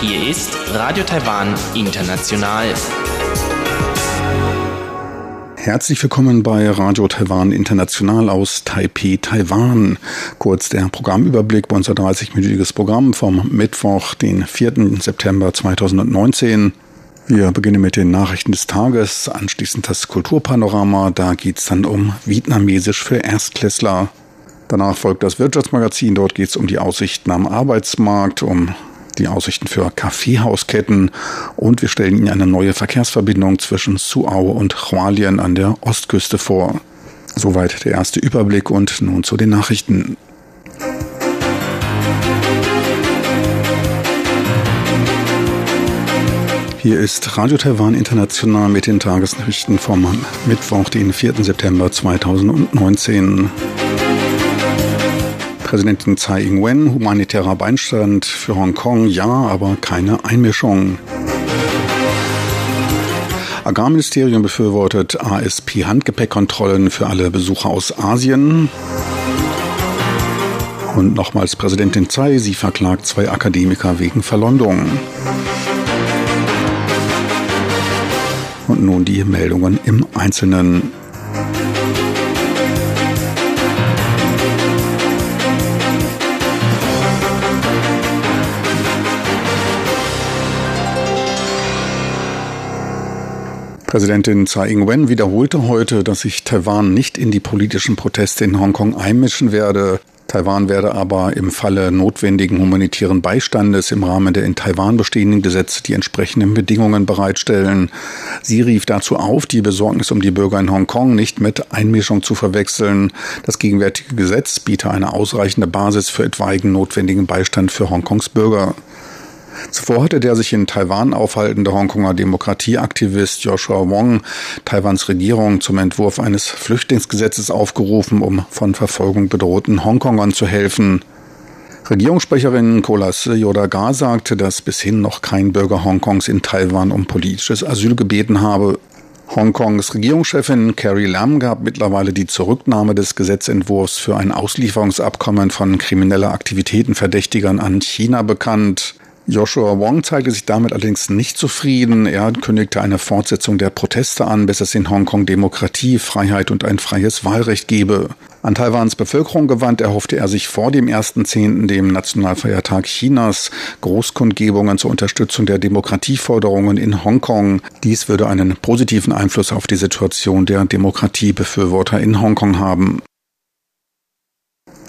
Hier ist Radio Taiwan International. Herzlich willkommen bei Radio Taiwan International aus Taipei, Taiwan. Kurz der Programmüberblick bei unser 30-minütiges Programm vom Mittwoch, den 4. September 2019. Wir beginnen mit den Nachrichten des Tages, anschließend das Kulturpanorama. Da geht es dann um Vietnamesisch für Erstklässler. Danach folgt das Wirtschaftsmagazin. Dort geht es um die Aussichten am Arbeitsmarkt, um die Aussichten für Kaffeehausketten und wir stellen Ihnen eine neue Verkehrsverbindung zwischen Suau und Hualien an der Ostküste vor. Soweit der erste Überblick und nun zu den Nachrichten. Hier ist Radio Taiwan International mit den Tagesnachrichten vom Mittwoch, den 4. September 2019. Präsidentin Tsai Ing-wen, humanitärer Beistand für Hongkong, ja, aber keine Einmischung. Agrarministerium befürwortet ASP-Handgepäckkontrollen für alle Besucher aus Asien. Und nochmals Präsidentin Tsai, sie verklagt zwei Akademiker wegen Verleumdung. Und nun die Meldungen im Einzelnen. Präsidentin Tsai Ing-wen wiederholte heute, dass sich Taiwan nicht in die politischen Proteste in Hongkong einmischen werde. Taiwan werde aber im Falle notwendigen humanitären Beistandes im Rahmen der in Taiwan bestehenden Gesetze die entsprechenden Bedingungen bereitstellen. Sie rief dazu auf, die Besorgnis um die Bürger in Hongkong nicht mit Einmischung zu verwechseln. Das gegenwärtige Gesetz biete eine ausreichende Basis für etwaigen notwendigen Beistand für Hongkongs Bürger. Zuvor hatte der sich in Taiwan aufhaltende Hongkonger Demokratieaktivist Joshua Wong Taiwans Regierung zum Entwurf eines Flüchtlingsgesetzes aufgerufen, um von Verfolgung bedrohten Hongkongern zu helfen. Regierungssprecherin Kolas Yodaga sagte, dass bishin noch kein Bürger Hongkongs in Taiwan um politisches Asyl gebeten habe. Hongkongs Regierungschefin Carrie Lam gab mittlerweile die Zurücknahme des Gesetzentwurfs für ein Auslieferungsabkommen von krimineller Aktivitäten Verdächtigern an China bekannt. Joshua Wong zeigte sich damit allerdings nicht zufrieden. Er kündigte eine Fortsetzung der Proteste an, bis es in Hongkong Demokratie, Freiheit und ein freies Wahlrecht gebe. An Taiwans Bevölkerung gewandt erhoffte er sich vor dem 1.10., dem Nationalfeiertag Chinas, Großkundgebungen zur Unterstützung der Demokratieforderungen in Hongkong. Dies würde einen positiven Einfluss auf die Situation der Demokratiebefürworter in Hongkong haben.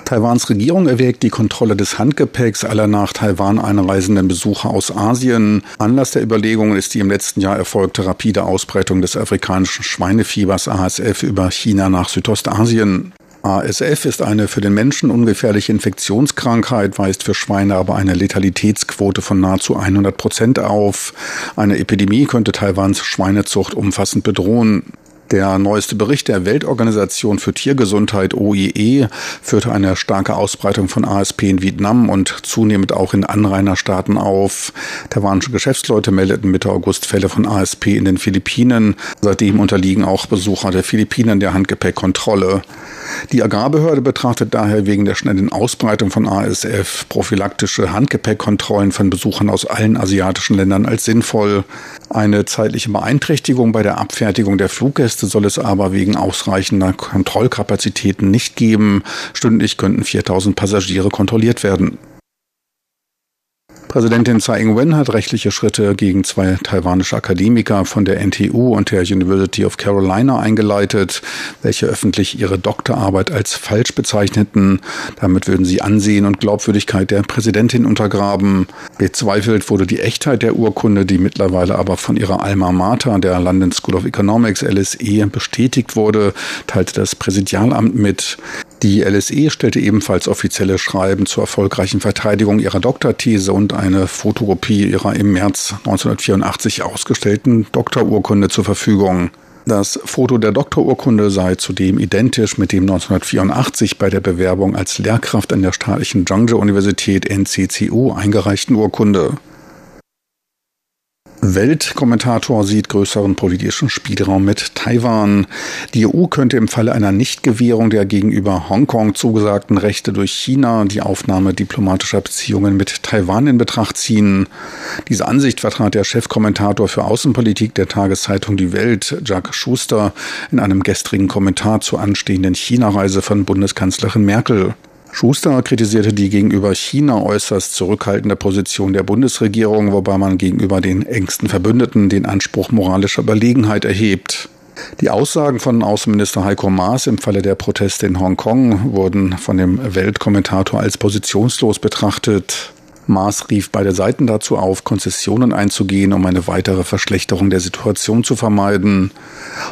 Taiwans Regierung erwägt die Kontrolle des Handgepäcks aller nach Taiwan einreisenden Besucher aus Asien. Anlass der Überlegungen ist die im letzten Jahr erfolgte rapide Ausbreitung des afrikanischen Schweinefiebers ASF über China nach Südostasien. ASF ist eine für den Menschen ungefährliche Infektionskrankheit, weist für Schweine aber eine Letalitätsquote von nahezu 100 Prozent auf. Eine Epidemie könnte Taiwans Schweinezucht umfassend bedrohen. Der neueste Bericht der Weltorganisation für Tiergesundheit OIE führte eine starke Ausbreitung von ASP in Vietnam und zunehmend auch in Anrainerstaaten auf. Taiwanische Geschäftsleute meldeten Mitte August Fälle von ASP in den Philippinen. Seitdem unterliegen auch Besucher der Philippinen der Handgepäckkontrolle. Die Agrarbehörde betrachtet daher wegen der schnellen Ausbreitung von ASF prophylaktische Handgepäckkontrollen von Besuchern aus allen asiatischen Ländern als sinnvoll. Eine zeitliche Beeinträchtigung bei der Abfertigung der Fluggäste soll es aber wegen ausreichender Kontrollkapazitäten nicht geben. Stündlich könnten 4000 Passagiere kontrolliert werden. Präsidentin Tsai Ing-wen hat rechtliche Schritte gegen zwei taiwanische Akademiker von der NTU und der University of Carolina eingeleitet, welche öffentlich ihre Doktorarbeit als falsch bezeichneten. Damit würden sie Ansehen und Glaubwürdigkeit der Präsidentin untergraben. Bezweifelt wurde die Echtheit der Urkunde, die mittlerweile aber von ihrer Alma Mater, der London School of Economics LSE, bestätigt wurde, teilte das Präsidialamt mit. Die LSE stellte ebenfalls offizielle Schreiben zur erfolgreichen Verteidigung ihrer Doktorthese und eine Fotokopie ihrer im März 1984 ausgestellten Doktorurkunde zur Verfügung. Das Foto der Doktorurkunde sei zudem identisch mit dem 1984 bei der Bewerbung als Lehrkraft an der staatlichen Zhangzhou Universität NCCU eingereichten Urkunde. Weltkommentator sieht größeren politischen Spielraum mit Taiwan. Die EU könnte im Falle einer Nichtgewährung der gegenüber Hongkong zugesagten Rechte durch China die Aufnahme diplomatischer Beziehungen mit Taiwan in Betracht ziehen. Diese Ansicht vertrat der Chefkommentator für Außenpolitik der Tageszeitung Die Welt, Jack Schuster, in einem gestrigen Kommentar zur anstehenden China-Reise von Bundeskanzlerin Merkel. Schuster kritisierte die gegenüber China äußerst zurückhaltende Position der Bundesregierung, wobei man gegenüber den engsten Verbündeten den Anspruch moralischer Überlegenheit erhebt. Die Aussagen von Außenminister Heiko Maas im Falle der Proteste in Hongkong wurden von dem Weltkommentator als positionslos betrachtet. Maas rief beide Seiten dazu auf, Konzessionen einzugehen, um eine weitere Verschlechterung der Situation zu vermeiden.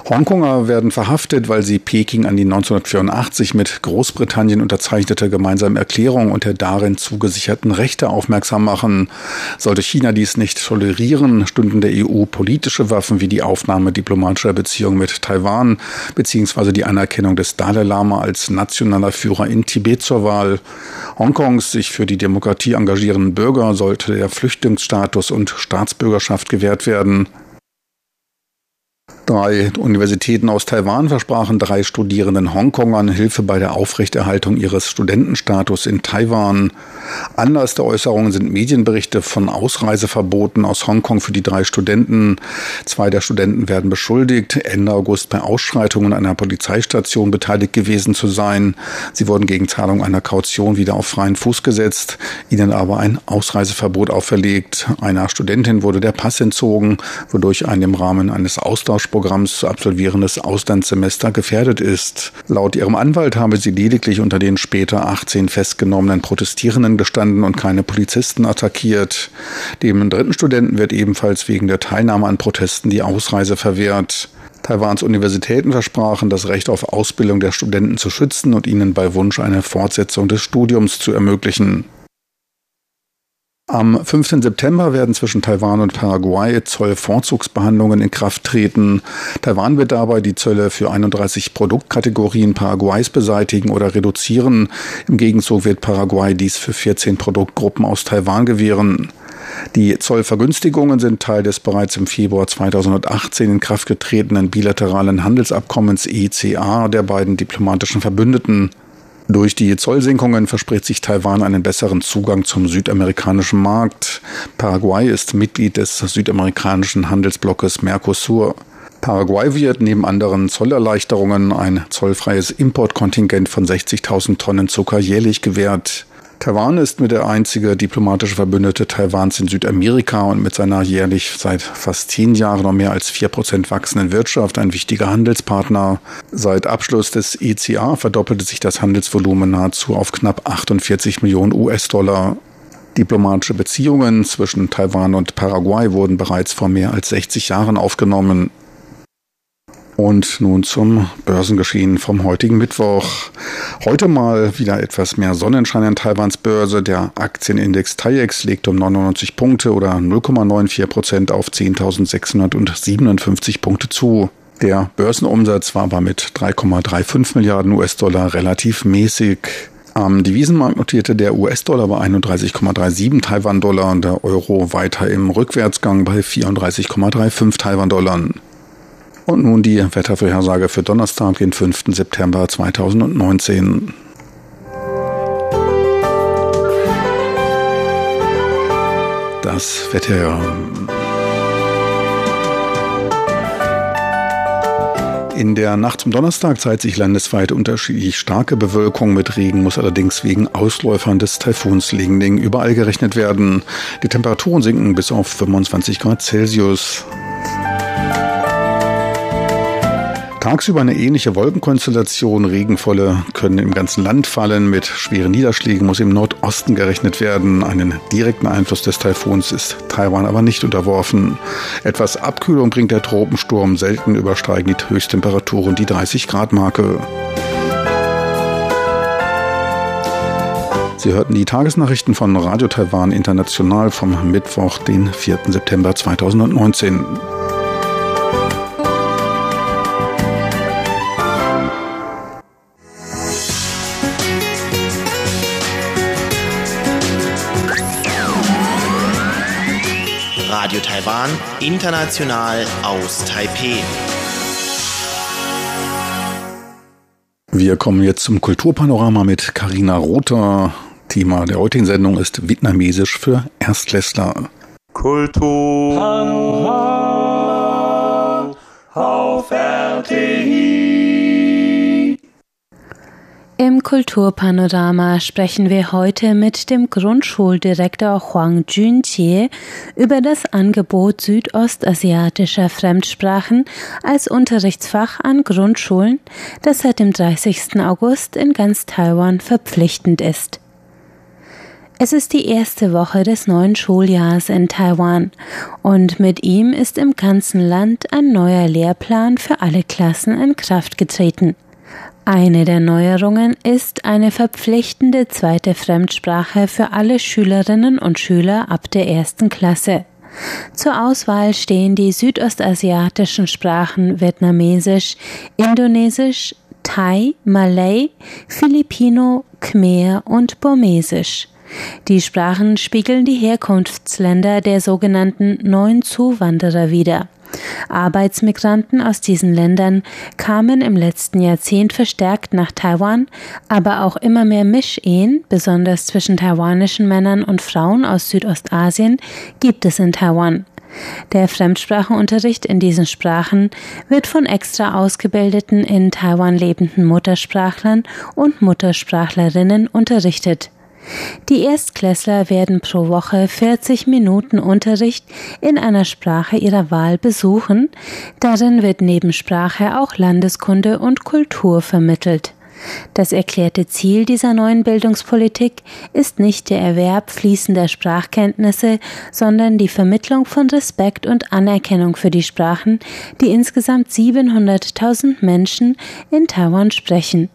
Hongkonger werden verhaftet, weil sie Peking an die 1984 mit Großbritannien unterzeichnete gemeinsame Erklärung und der darin zugesicherten Rechte aufmerksam machen. Sollte China dies nicht tolerieren, stünden der EU politische Waffen wie die Aufnahme diplomatischer Beziehungen mit Taiwan bzw. die Anerkennung des Dalai Lama als nationaler Führer in Tibet zur Wahl. Hongkongs sich für die Demokratie engagierenden Bürger sollte der Flüchtlingsstatus und Staatsbürgerschaft gewährt werden. Drei Universitäten aus Taiwan versprachen drei Studierenden Hongkongern Hilfe bei der Aufrechterhaltung ihres Studentenstatus in Taiwan. Anlass der Äußerungen sind Medienberichte von Ausreiseverboten aus Hongkong für die drei Studenten. Zwei der Studenten werden beschuldigt, Ende August bei Ausschreitungen einer Polizeistation beteiligt gewesen zu sein. Sie wurden gegen Zahlung einer Kaution wieder auf freien Fuß gesetzt, ihnen aber ein Ausreiseverbot auferlegt. Einer Studentin wurde der Pass entzogen, wodurch ein im Rahmen eines Austauschs Programms zu absolvierendes Auslandssemester gefährdet ist. Laut ihrem Anwalt habe sie lediglich unter den später 18 festgenommenen Protestierenden gestanden und keine Polizisten attackiert. Dem dritten Studenten wird ebenfalls wegen der Teilnahme an Protesten die Ausreise verwehrt. Taiwans Universitäten versprachen, das Recht auf Ausbildung der Studenten zu schützen und ihnen bei Wunsch eine Fortsetzung des Studiums zu ermöglichen. Am 15. September werden zwischen Taiwan und Paraguay Zollvorzugsbehandlungen in Kraft treten. Taiwan wird dabei die Zölle für 31 Produktkategorien Paraguays beseitigen oder reduzieren. Im Gegenzug wird Paraguay dies für 14 Produktgruppen aus Taiwan gewähren. Die Zollvergünstigungen sind Teil des bereits im Februar 2018 in Kraft getretenen bilateralen Handelsabkommens ECA der beiden diplomatischen Verbündeten. Durch die Zollsenkungen verspricht sich Taiwan einen besseren Zugang zum südamerikanischen Markt. Paraguay ist Mitglied des südamerikanischen Handelsblockes Mercosur. Paraguay wird neben anderen Zollerleichterungen ein zollfreies Importkontingent von 60.000 Tonnen Zucker jährlich gewährt. Taiwan ist mit der einzige diplomatische Verbündete Taiwans in Südamerika und mit seiner jährlich seit fast zehn Jahren noch mehr als vier Prozent wachsenden Wirtschaft ein wichtiger Handelspartner. Seit Abschluss des ECA verdoppelte sich das Handelsvolumen nahezu auf knapp 48 Millionen US-Dollar. Diplomatische Beziehungen zwischen Taiwan und Paraguay wurden bereits vor mehr als 60 Jahren aufgenommen. Und nun zum Börsengeschehen vom heutigen Mittwoch. Heute mal wieder etwas mehr Sonnenschein an Taiwans Börse. Der Aktienindex TAIEX legt um 99 Punkte oder 0,94 Prozent auf 10.657 Punkte zu. Der Börsenumsatz war aber mit 3,35 Milliarden US-Dollar relativ mäßig. Am Devisenmarkt notierte der US-Dollar bei 31,37 Taiwan-Dollar und der Euro weiter im Rückwärtsgang bei 34,35 Taiwan-Dollar. Und nun die Wettervorhersage für Donnerstag, den 5. September 2019. Das Wetter. In der Nacht zum Donnerstag zeigt sich landesweit unterschiedlich starke Bewölkung mit Regen, muss allerdings wegen Ausläufern des Taifuns Lingling überall gerechnet werden. Die Temperaturen sinken bis auf 25 Grad Celsius. Tagsüber eine ähnliche Wolkenkonstellation. Regenvolle können im ganzen Land fallen. Mit schweren Niederschlägen muss im Nordosten gerechnet werden. Einen direkten Einfluss des Taifuns ist Taiwan aber nicht unterworfen. Etwas Abkühlung bringt der Tropensturm. Selten übersteigen die Höchsttemperaturen die 30 Grad Marke. Sie hörten die Tagesnachrichten von Radio Taiwan International vom Mittwoch, den 4. September 2019. Taiwan, international aus Taipeh. Wir kommen jetzt zum Kulturpanorama mit Karina Rother. Thema der heutigen Sendung ist Vietnamesisch für Erstklässler. Kulturpanorama auf RTI. Im Kulturpanorama sprechen wir heute mit dem Grundschuldirektor Huang Junjie über das Angebot südostasiatischer Fremdsprachen als Unterrichtsfach an Grundschulen, das seit dem 30. August in ganz Taiwan verpflichtend ist. Es ist die erste Woche des neuen Schuljahrs in Taiwan und mit ihm ist im ganzen Land ein neuer Lehrplan für alle Klassen in Kraft getreten. Eine der Neuerungen ist eine verpflichtende zweite Fremdsprache für alle Schülerinnen und Schüler ab der ersten Klasse. Zur Auswahl stehen die südostasiatischen Sprachen Vietnamesisch, Indonesisch, Thai, Malay, Filipino, Khmer und Burmesisch. Die Sprachen spiegeln die Herkunftsländer der sogenannten neuen Zuwanderer wider. Arbeitsmigranten aus diesen Ländern kamen im letzten Jahrzehnt verstärkt nach Taiwan, aber auch immer mehr Mischehen, besonders zwischen taiwanischen Männern und Frauen aus Südostasien, gibt es in Taiwan. Der Fremdsprachenunterricht in diesen Sprachen wird von extra ausgebildeten in Taiwan lebenden Muttersprachlern und Muttersprachlerinnen unterrichtet. Die Erstklässler werden pro Woche 40 Minuten Unterricht in einer Sprache ihrer Wahl besuchen. Darin wird neben Sprache auch Landeskunde und Kultur vermittelt. Das erklärte Ziel dieser neuen Bildungspolitik ist nicht der Erwerb fließender Sprachkenntnisse, sondern die Vermittlung von Respekt und Anerkennung für die Sprachen, die insgesamt 700.000 Menschen in Taiwan sprechen.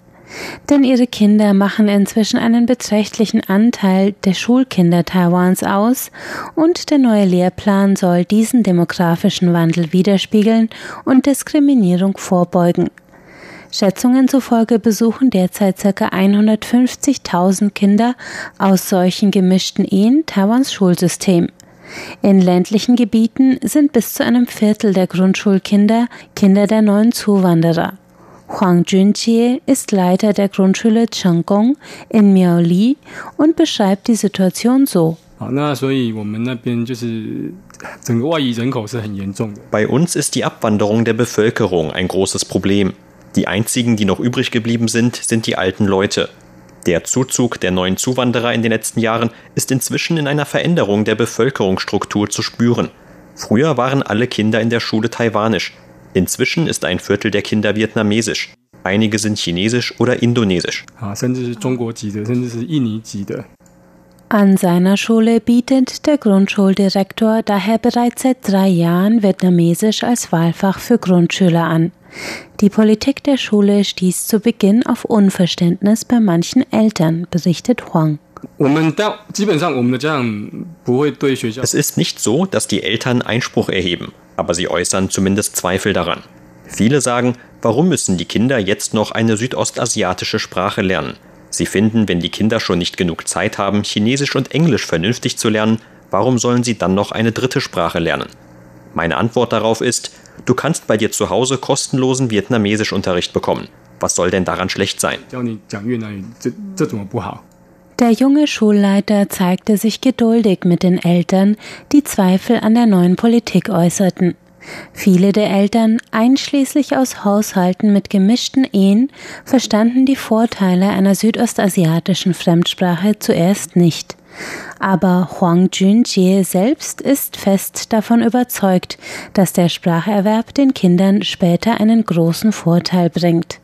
Denn ihre Kinder machen inzwischen einen beträchtlichen Anteil der Schulkinder Taiwans aus und der neue Lehrplan soll diesen demografischen Wandel widerspiegeln und Diskriminierung vorbeugen. Schätzungen zufolge besuchen derzeit ca. 150.000 Kinder aus solchen gemischten Ehen Taiwans Schulsystem. In ländlichen Gebieten sind bis zu einem Viertel der Grundschulkinder Kinder der neuen Zuwanderer. Huang Junjie ist Leiter der Grundschule Chenggong in Miaoli und beschreibt die Situation so. Bei uns ist die Abwanderung der Bevölkerung ein großes Problem. Die einzigen, die noch übrig geblieben sind, sind die alten Leute. Der Zuzug der neuen Zuwanderer in den letzten Jahren ist inzwischen in einer Veränderung der Bevölkerungsstruktur zu spüren. Früher waren alle Kinder in der Schule taiwanisch, Inzwischen ist ein Viertel der Kinder vietnamesisch. Einige sind chinesisch oder indonesisch. An seiner Schule bietet der Grundschuldirektor daher bereits seit drei Jahren Vietnamesisch als Wahlfach für Grundschüler an. Die Politik der Schule stieß zu Beginn auf Unverständnis bei manchen Eltern, berichtet Huang. Es ist nicht so, dass die Eltern Einspruch erheben aber sie äußern zumindest Zweifel daran. Viele sagen, warum müssen die Kinder jetzt noch eine südostasiatische Sprache lernen? Sie finden, wenn die Kinder schon nicht genug Zeit haben, Chinesisch und Englisch vernünftig zu lernen, warum sollen sie dann noch eine dritte Sprache lernen? Meine Antwort darauf ist, du kannst bei dir zu Hause kostenlosen Vietnamesischunterricht bekommen. Was soll denn daran schlecht sein? Der junge Schulleiter zeigte sich geduldig mit den Eltern, die Zweifel an der neuen Politik äußerten. Viele der Eltern, einschließlich aus Haushalten mit gemischten Ehen, verstanden die Vorteile einer südostasiatischen Fremdsprache zuerst nicht. Aber Huang Junjie selbst ist fest davon überzeugt, dass der Spracherwerb den Kindern später einen großen Vorteil bringt.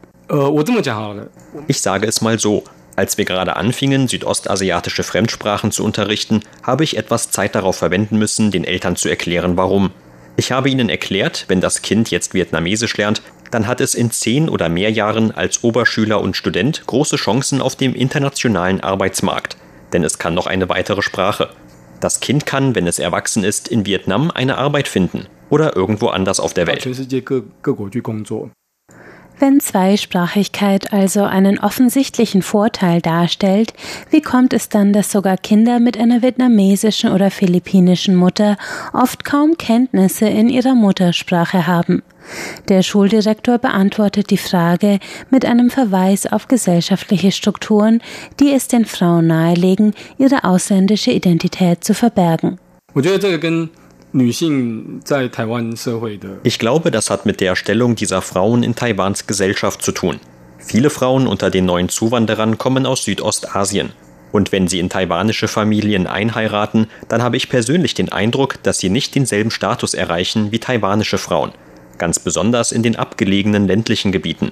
Ich sage es mal so. Als wir gerade anfingen, südostasiatische Fremdsprachen zu unterrichten, habe ich etwas Zeit darauf verwenden müssen, den Eltern zu erklären, warum. Ich habe ihnen erklärt, wenn das Kind jetzt Vietnamesisch lernt, dann hat es in zehn oder mehr Jahren als Oberschüler und Student große Chancen auf dem internationalen Arbeitsmarkt, denn es kann noch eine weitere Sprache. Das Kind kann, wenn es erwachsen ist, in Vietnam eine Arbeit finden oder irgendwo anders auf der Welt. Wenn Zweisprachigkeit also einen offensichtlichen Vorteil darstellt, wie kommt es dann, dass sogar Kinder mit einer vietnamesischen oder philippinischen Mutter oft kaum Kenntnisse in ihrer Muttersprache haben? Der Schuldirektor beantwortet die Frage mit einem Verweis auf gesellschaftliche Strukturen, die es den Frauen nahelegen, ihre ausländische Identität zu verbergen. Ich glaube, das hat mit der Stellung dieser Frauen in Taiwans Gesellschaft zu tun. Viele Frauen unter den neuen Zuwanderern kommen aus Südostasien. Und wenn sie in taiwanische Familien einheiraten, dann habe ich persönlich den Eindruck, dass sie nicht denselben Status erreichen wie taiwanische Frauen, ganz besonders in den abgelegenen ländlichen Gebieten.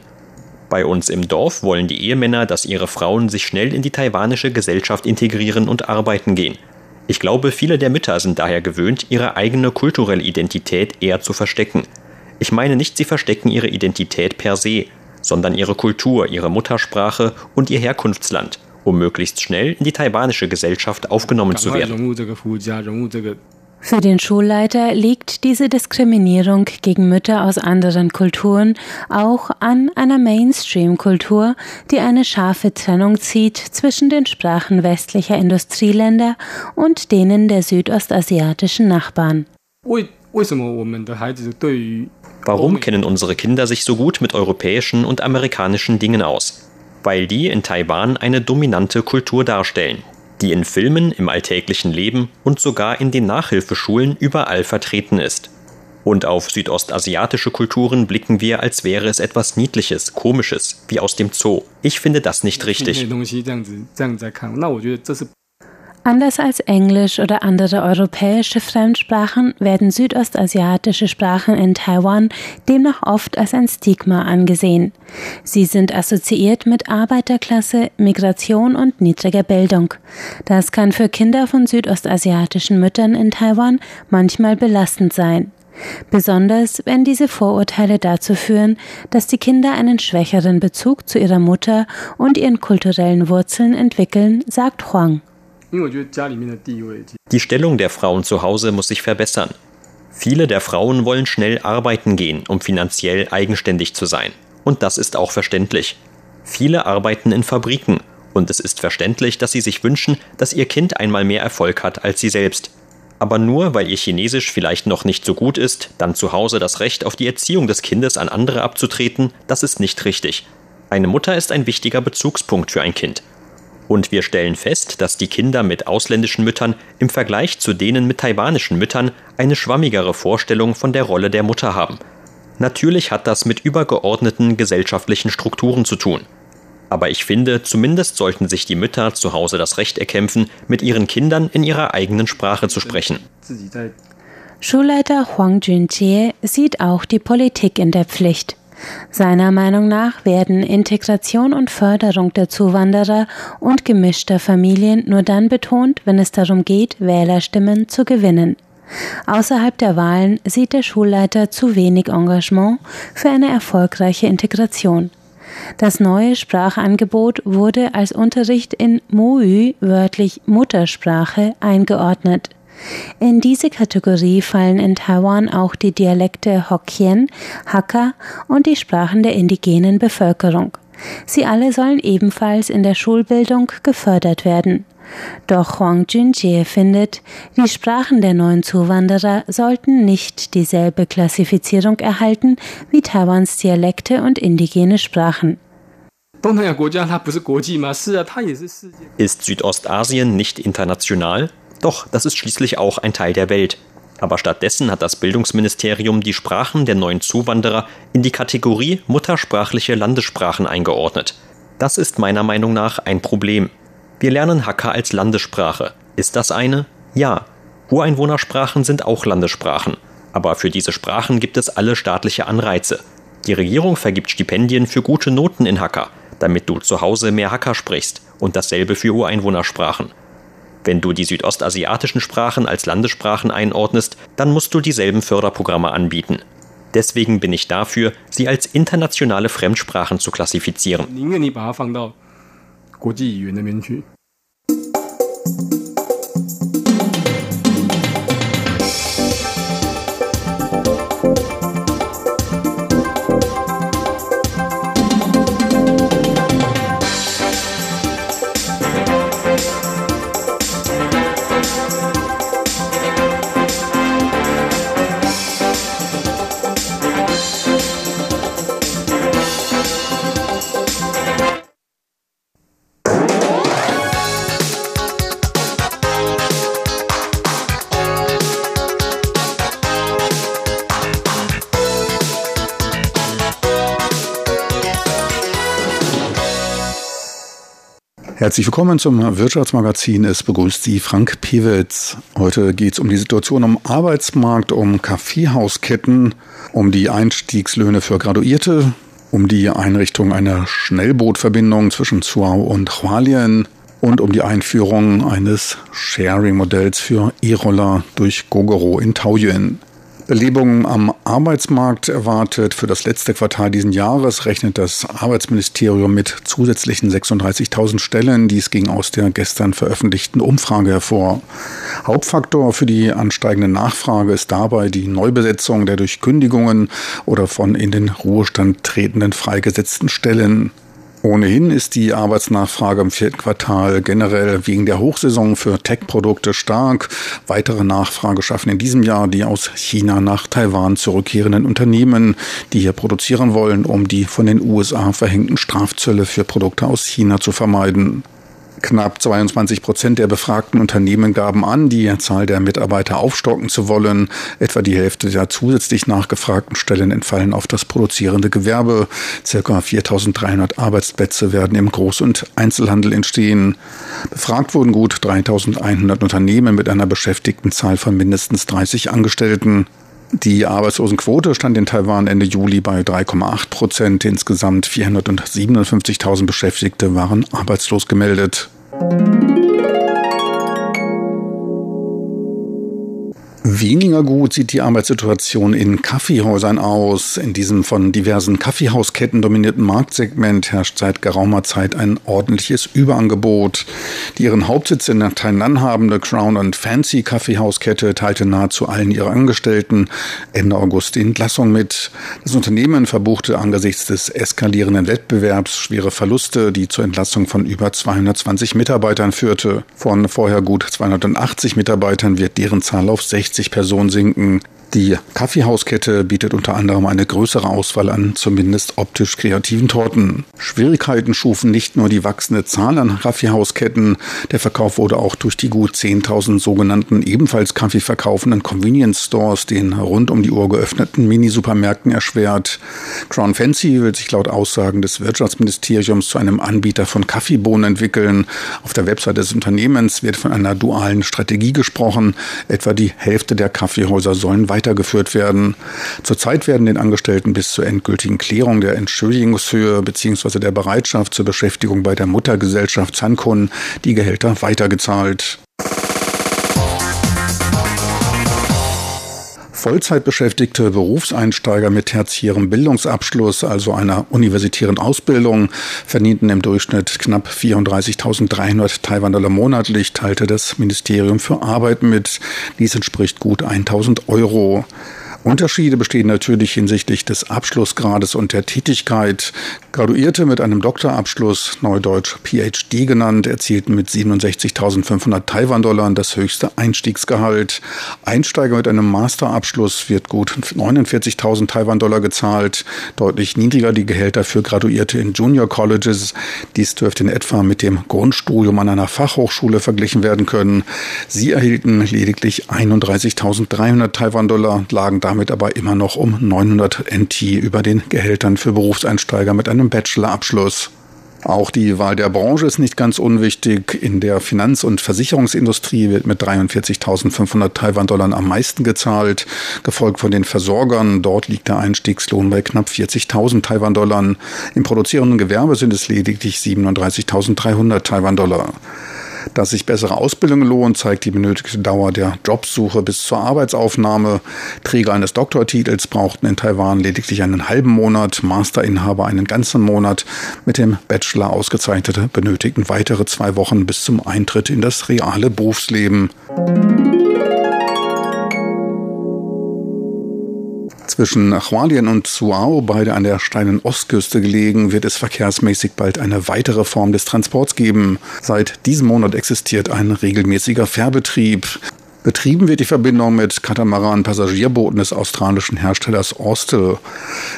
Bei uns im Dorf wollen die Ehemänner, dass ihre Frauen sich schnell in die taiwanische Gesellschaft integrieren und arbeiten gehen. Ich glaube, viele der Mütter sind daher gewöhnt, ihre eigene kulturelle Identität eher zu verstecken. Ich meine nicht, sie verstecken ihre Identität per se, sondern ihre Kultur, ihre Muttersprache und ihr Herkunftsland, um möglichst schnell in die taiwanische Gesellschaft aufgenommen zu werden. Für den Schulleiter liegt diese Diskriminierung gegen Mütter aus anderen Kulturen auch an einer Mainstream-Kultur, die eine scharfe Trennung zieht zwischen den Sprachen westlicher Industrieländer und denen der südostasiatischen Nachbarn. Warum kennen unsere Kinder sich so gut mit europäischen und amerikanischen Dingen aus? Weil die in Taiwan eine dominante Kultur darstellen die in Filmen, im alltäglichen Leben und sogar in den Nachhilfeschulen überall vertreten ist. Und auf südostasiatische Kulturen blicken wir, als wäre es etwas Niedliches, Komisches, wie aus dem Zoo. Ich finde das nicht richtig. Anders als Englisch oder andere europäische Fremdsprachen werden südostasiatische Sprachen in Taiwan demnach oft als ein Stigma angesehen. Sie sind assoziiert mit Arbeiterklasse, Migration und niedriger Bildung. Das kann für Kinder von südostasiatischen Müttern in Taiwan manchmal belastend sein. Besonders wenn diese Vorurteile dazu führen, dass die Kinder einen schwächeren Bezug zu ihrer Mutter und ihren kulturellen Wurzeln entwickeln, sagt Huang. Die Stellung der Frauen zu Hause muss sich verbessern. Viele der Frauen wollen schnell arbeiten gehen, um finanziell eigenständig zu sein. Und das ist auch verständlich. Viele arbeiten in Fabriken und es ist verständlich, dass sie sich wünschen, dass ihr Kind einmal mehr Erfolg hat als sie selbst. Aber nur weil ihr Chinesisch vielleicht noch nicht so gut ist, dann zu Hause das Recht auf die Erziehung des Kindes an andere abzutreten, das ist nicht richtig. Eine Mutter ist ein wichtiger Bezugspunkt für ein Kind. Und wir stellen fest, dass die Kinder mit ausländischen Müttern im Vergleich zu denen mit taiwanischen Müttern eine schwammigere Vorstellung von der Rolle der Mutter haben. Natürlich hat das mit übergeordneten gesellschaftlichen Strukturen zu tun. Aber ich finde, zumindest sollten sich die Mütter zu Hause das Recht erkämpfen, mit ihren Kindern in ihrer eigenen Sprache zu sprechen. Schulleiter Huang Junjie sieht auch die Politik in der Pflicht. Seiner Meinung nach werden Integration und Förderung der Zuwanderer und gemischter Familien nur dann betont, wenn es darum geht, Wählerstimmen zu gewinnen. Außerhalb der Wahlen sieht der Schulleiter zu wenig Engagement für eine erfolgreiche Integration. Das neue Sprachangebot wurde als Unterricht in Muü, wörtlich Muttersprache, eingeordnet. In diese Kategorie fallen in Taiwan auch die Dialekte Hokkien, Hakka und die Sprachen der indigenen Bevölkerung. Sie alle sollen ebenfalls in der Schulbildung gefördert werden. Doch Huang Junjie findet, die Sprachen der neuen Zuwanderer sollten nicht dieselbe Klassifizierung erhalten wie Taiwans Dialekte und indigene Sprachen. Ist Südostasien nicht international? Doch, das ist schließlich auch ein Teil der Welt. Aber stattdessen hat das Bildungsministerium die Sprachen der neuen Zuwanderer in die Kategorie muttersprachliche Landessprachen eingeordnet. Das ist meiner Meinung nach ein Problem. Wir lernen Hakka als Landessprache. Ist das eine? Ja. Ureinwohnersprachen sind auch Landessprachen. Aber für diese Sprachen gibt es alle staatliche Anreize. Die Regierung vergibt Stipendien für gute Noten in Hakka, damit du zu Hause mehr Hakka sprichst. Und dasselbe für Ureinwohnersprachen. Wenn du die südostasiatischen Sprachen als Landessprachen einordnest, dann musst du dieselben Förderprogramme anbieten. Deswegen bin ich dafür, sie als internationale Fremdsprachen zu klassifizieren. Herzlich willkommen zum Wirtschaftsmagazin. Es begrüßt Sie Frank Pewitz. Heute geht es um die Situation am Arbeitsmarkt, um Kaffeehausketten, um die Einstiegslöhne für Graduierte, um die Einrichtung einer Schnellbootverbindung zwischen Zuau und Hualien und um die Einführung eines Sharing-Modells für E-Roller durch Gogoro in Taoyuan. Belebung am Arbeitsmarkt erwartet. Für das letzte Quartal diesen Jahres rechnet das Arbeitsministerium mit zusätzlichen 36.000 Stellen. Dies ging aus der gestern veröffentlichten Umfrage hervor. Hauptfaktor für die ansteigende Nachfrage ist dabei die Neubesetzung der durch Kündigungen oder von in den Ruhestand tretenden freigesetzten Stellen. Ohnehin ist die Arbeitsnachfrage im vierten Quartal generell wegen der Hochsaison für Tech-Produkte stark. Weitere Nachfrage schaffen in diesem Jahr die aus China nach Taiwan zurückkehrenden Unternehmen, die hier produzieren wollen, um die von den USA verhängten Strafzölle für Produkte aus China zu vermeiden. Knapp 22 Prozent der befragten Unternehmen gaben an, die Zahl der Mitarbeiter aufstocken zu wollen. Etwa die Hälfte der zusätzlich nachgefragten Stellen entfallen auf das produzierende Gewerbe. Circa 4300 Arbeitsplätze werden im Groß- und Einzelhandel entstehen. Befragt wurden gut 3100 Unternehmen mit einer Beschäftigtenzahl von mindestens 30 Angestellten. Die Arbeitslosenquote stand in Taiwan Ende Juli bei 3,8 Prozent. Insgesamt 457.000 Beschäftigte waren arbeitslos gemeldet. Música Weniger gut sieht die Arbeitssituation in Kaffeehäusern aus. In diesem von diversen Kaffeehausketten dominierten Marktsegment herrscht seit geraumer Zeit ein ordentliches Überangebot. Die ihren Hauptsitz in Tainan habende Crown and Fancy Kaffeehauskette teilte nahezu allen ihre Angestellten Ende August die Entlassung mit. Das Unternehmen verbuchte angesichts des eskalierenden Wettbewerbs schwere Verluste, die zur Entlassung von über 220 Mitarbeitern führte. Von vorher gut 280 Mitarbeitern wird deren Zahl auf 60 60 Personen sinken. Die Kaffeehauskette bietet unter anderem eine größere Auswahl an zumindest optisch kreativen Torten. Schwierigkeiten schufen nicht nur die wachsende Zahl an Kaffeehausketten, der Verkauf wurde auch durch die gut 10.000 sogenannten ebenfalls Kaffee verkaufenden Convenience Stores, den rund um die Uhr geöffneten Mini-Supermärkten erschwert. Crown Fancy will sich laut Aussagen des Wirtschaftsministeriums zu einem Anbieter von Kaffeebohnen entwickeln. Auf der Website des Unternehmens wird von einer dualen Strategie gesprochen. Etwa die Hälfte der Kaffeehäuser sollen weitergeführt werden. Zurzeit werden den Angestellten bis zur endgültigen Klärung der Entschuldigungshöhe bzw. der Bereitschaft zur Beschäftigung bei der Muttergesellschaft Zankun die Gehälter weitergezahlt. Vollzeitbeschäftigte Berufseinsteiger mit tertiärem Bildungsabschluss, also einer universitären Ausbildung, verdienten im Durchschnitt knapp 34.300 Taiwan-Dollar monatlich, teilte das Ministerium für Arbeit mit. Dies entspricht gut 1.000 Euro. Unterschiede bestehen natürlich hinsichtlich des Abschlussgrades und der Tätigkeit. Graduierte mit einem Doktorabschluss, neudeutsch PhD genannt, erzielten mit 67.500 Taiwan-Dollar das höchste Einstiegsgehalt. Einsteiger mit einem Masterabschluss wird gut 49.000 Taiwan-Dollar gezahlt. Deutlich niedriger die Gehälter für Graduierte in Junior Colleges. Dies dürfte in etwa mit dem Grundstudium an einer Fachhochschule verglichen werden können. Sie erhielten lediglich 31.300 Taiwan-Dollar, lagen damit damit aber immer noch um 900 NT über den Gehältern für Berufseinsteiger mit einem Bachelorabschluss. Auch die Wahl der Branche ist nicht ganz unwichtig. In der Finanz- und Versicherungsindustrie wird mit 43.500 Taiwan-Dollar am meisten gezahlt, gefolgt von den Versorgern. Dort liegt der Einstiegslohn bei knapp 40.000 Taiwan-Dollar. Im produzierenden Gewerbe sind es lediglich 37.300 Taiwan-Dollar. Dass sich bessere Ausbildung lohnt, zeigt die benötigte Dauer der Jobsuche bis zur Arbeitsaufnahme. Träger eines Doktortitels brauchten in Taiwan lediglich einen halben Monat, Masterinhaber einen ganzen Monat. Mit dem Bachelor ausgezeichnete benötigten weitere zwei Wochen bis zum Eintritt in das reale Berufsleben. Zwischen Hualien und Suao, beide an der steilen Ostküste gelegen, wird es verkehrsmäßig bald eine weitere Form des Transports geben. Seit diesem Monat existiert ein regelmäßiger Fährbetrieb. Betrieben wird die Verbindung mit Katamaran-Passagierbooten des australischen Herstellers Austell.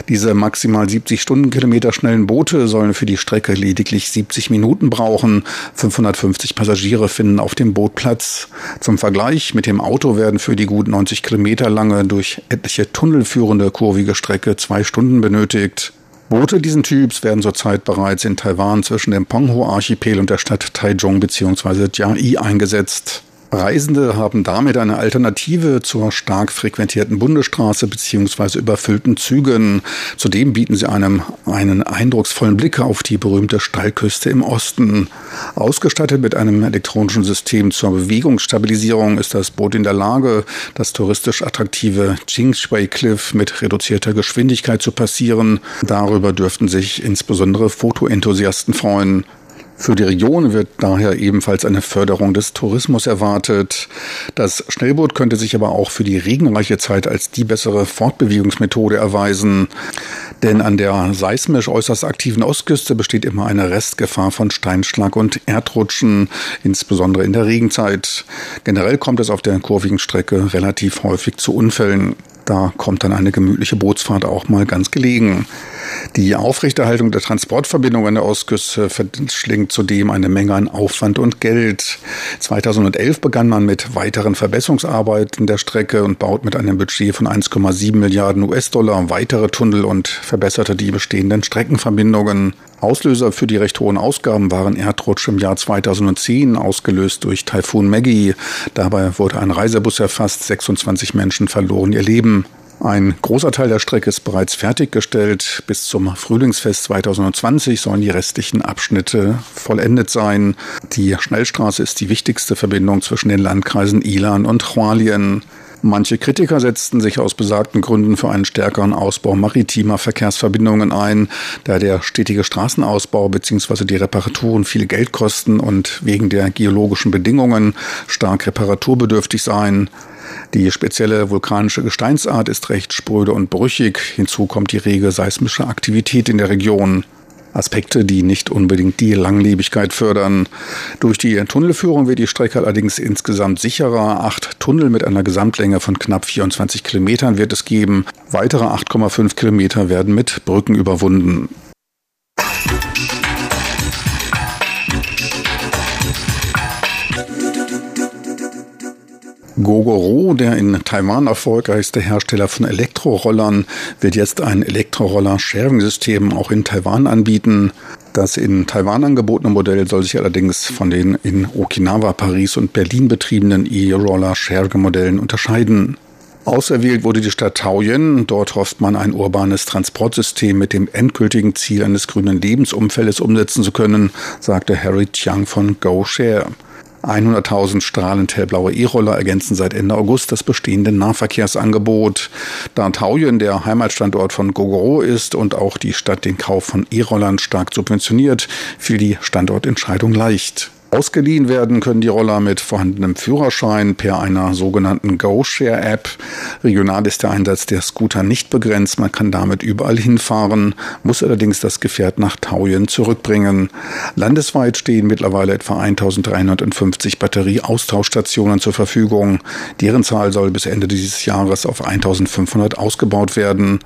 Diese maximal 70 Stundenkilometer schnellen Boote sollen für die Strecke lediglich 70 Minuten brauchen. 550 Passagiere finden auf dem Boot Platz. Zum Vergleich mit dem Auto werden für die gut 90 Kilometer lange durch etliche Tunnel führende kurvige Strecke zwei Stunden benötigt. Boote diesen Typs werden zurzeit bereits in Taiwan zwischen dem Penghu-Archipel und der Stadt Taichung bzw. Jiayi eingesetzt. Reisende haben damit eine Alternative zur stark frequentierten Bundesstraße bzw. überfüllten Zügen. Zudem bieten sie einem einen eindrucksvollen Blick auf die berühmte Steilküste im Osten. Ausgestattet mit einem elektronischen System zur Bewegungsstabilisierung ist das Boot in der Lage, das touristisch attraktive Chingshui Cliff mit reduzierter Geschwindigkeit zu passieren. Darüber dürften sich insbesondere Fotoenthusiasten freuen. Für die Region wird daher ebenfalls eine Förderung des Tourismus erwartet. Das Schnellboot könnte sich aber auch für die regenreiche Zeit als die bessere Fortbewegungsmethode erweisen. Denn an der seismisch äußerst aktiven Ostküste besteht immer eine Restgefahr von Steinschlag und Erdrutschen, insbesondere in der Regenzeit. Generell kommt es auf der kurvigen Strecke relativ häufig zu Unfällen. Da kommt dann eine gemütliche Bootsfahrt auch mal ganz gelegen. Die Aufrechterhaltung der Transportverbindung an der Ostküste verschlingt zudem eine Menge an Aufwand und Geld. 2011 begann man mit weiteren Verbesserungsarbeiten der Strecke und baut mit einem Budget von 1,7 Milliarden US-Dollar weitere Tunnel und verbesserte die bestehenden Streckenverbindungen. Auslöser für die recht hohen Ausgaben waren Erdrutsch im Jahr 2010, ausgelöst durch Taifun Maggie. Dabei wurde ein Reisebus erfasst, 26 Menschen verloren ihr Leben. Ein großer Teil der Strecke ist bereits fertiggestellt. Bis zum Frühlingsfest 2020 sollen die restlichen Abschnitte vollendet sein. Die Schnellstraße ist die wichtigste Verbindung zwischen den Landkreisen Ilan und Hualien. Manche Kritiker setzten sich aus besagten Gründen für einen stärkeren Ausbau maritimer Verkehrsverbindungen ein, da der stetige Straßenausbau bzw. die Reparaturen viel Geld kosten und wegen der geologischen Bedingungen stark reparaturbedürftig seien. Die spezielle vulkanische Gesteinsart ist recht spröde und brüchig. Hinzu kommt die rege seismische Aktivität in der Region. Aspekte, die nicht unbedingt die Langlebigkeit fördern. Durch die Tunnelführung wird die Strecke allerdings insgesamt sicherer. Acht Tunnel mit einer Gesamtlänge von knapp 24 Kilometern wird es geben. Weitere 8,5 Kilometer werden mit Brücken überwunden. Gogoro, der in Taiwan erfolgreichste Hersteller von Elektrorollern, wird jetzt ein Elektroroller-Sharing-System auch in Taiwan anbieten. Das in Taiwan angebotene Modell soll sich allerdings von den in Okinawa, Paris und Berlin betriebenen E-Roller-Sharing-Modellen unterscheiden. Auserwählt wurde die Stadt Taoyuan. Dort hofft man, ein urbanes Transportsystem mit dem endgültigen Ziel eines grünen Lebensumfeldes umsetzen zu können, sagte Harry Chiang von GoShare. 100.000 strahlend hellblaue E-Roller ergänzen seit Ende August das bestehende Nahverkehrsangebot. Da Taoyuan der Heimatstandort von Gogoro ist und auch die Stadt den Kauf von E-Rollern stark subventioniert, fiel die Standortentscheidung leicht. Ausgeliehen werden können die Roller mit vorhandenem Führerschein per einer sogenannten GoShare-App. Regional ist der Einsatz der Scooter nicht begrenzt. Man kann damit überall hinfahren, muss allerdings das Gefährt nach Taoyuan zurückbringen. Landesweit stehen mittlerweile etwa 1350 Batterieaustauschstationen zur Verfügung. Deren Zahl soll bis Ende dieses Jahres auf 1500 ausgebaut werden.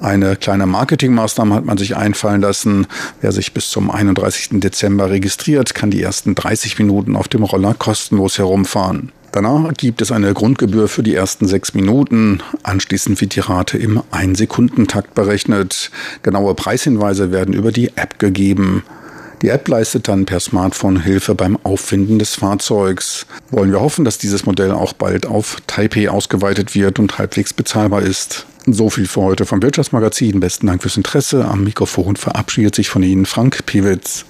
Eine kleine Marketingmaßnahme hat man sich einfallen lassen. Wer sich bis zum 31. Dezember registriert, kann die ersten 30 Minuten auf dem Roller kostenlos herumfahren. Danach gibt es eine Grundgebühr für die ersten sechs Minuten. Anschließend wird die Rate im 1-Sekundentakt berechnet. Genaue Preishinweise werden über die App gegeben. Die App leistet dann per Smartphone Hilfe beim Auffinden des Fahrzeugs. Wollen wir hoffen, dass dieses Modell auch bald auf Taipei ausgeweitet wird und halbwegs bezahlbar ist. So viel für heute vom Wirtschaftsmagazin. Besten Dank fürs Interesse. Am Mikrofon verabschiedet sich von Ihnen Frank Piewitz.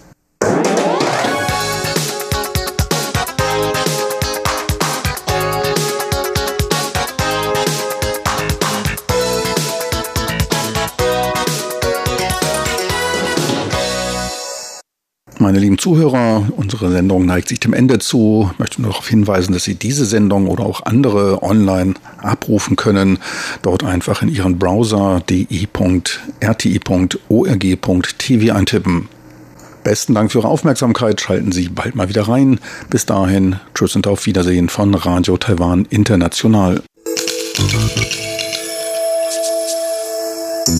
Meine lieben Zuhörer, unsere Sendung neigt sich dem Ende zu. Ich möchte nur darauf hinweisen, dass Sie diese Sendung oder auch andere online abrufen können. Dort einfach in Ihren Browser di.rti.org.tv eintippen. Besten Dank für Ihre Aufmerksamkeit. Schalten Sie bald mal wieder rein. Bis dahin, tschüss und auf Wiedersehen von Radio Taiwan International.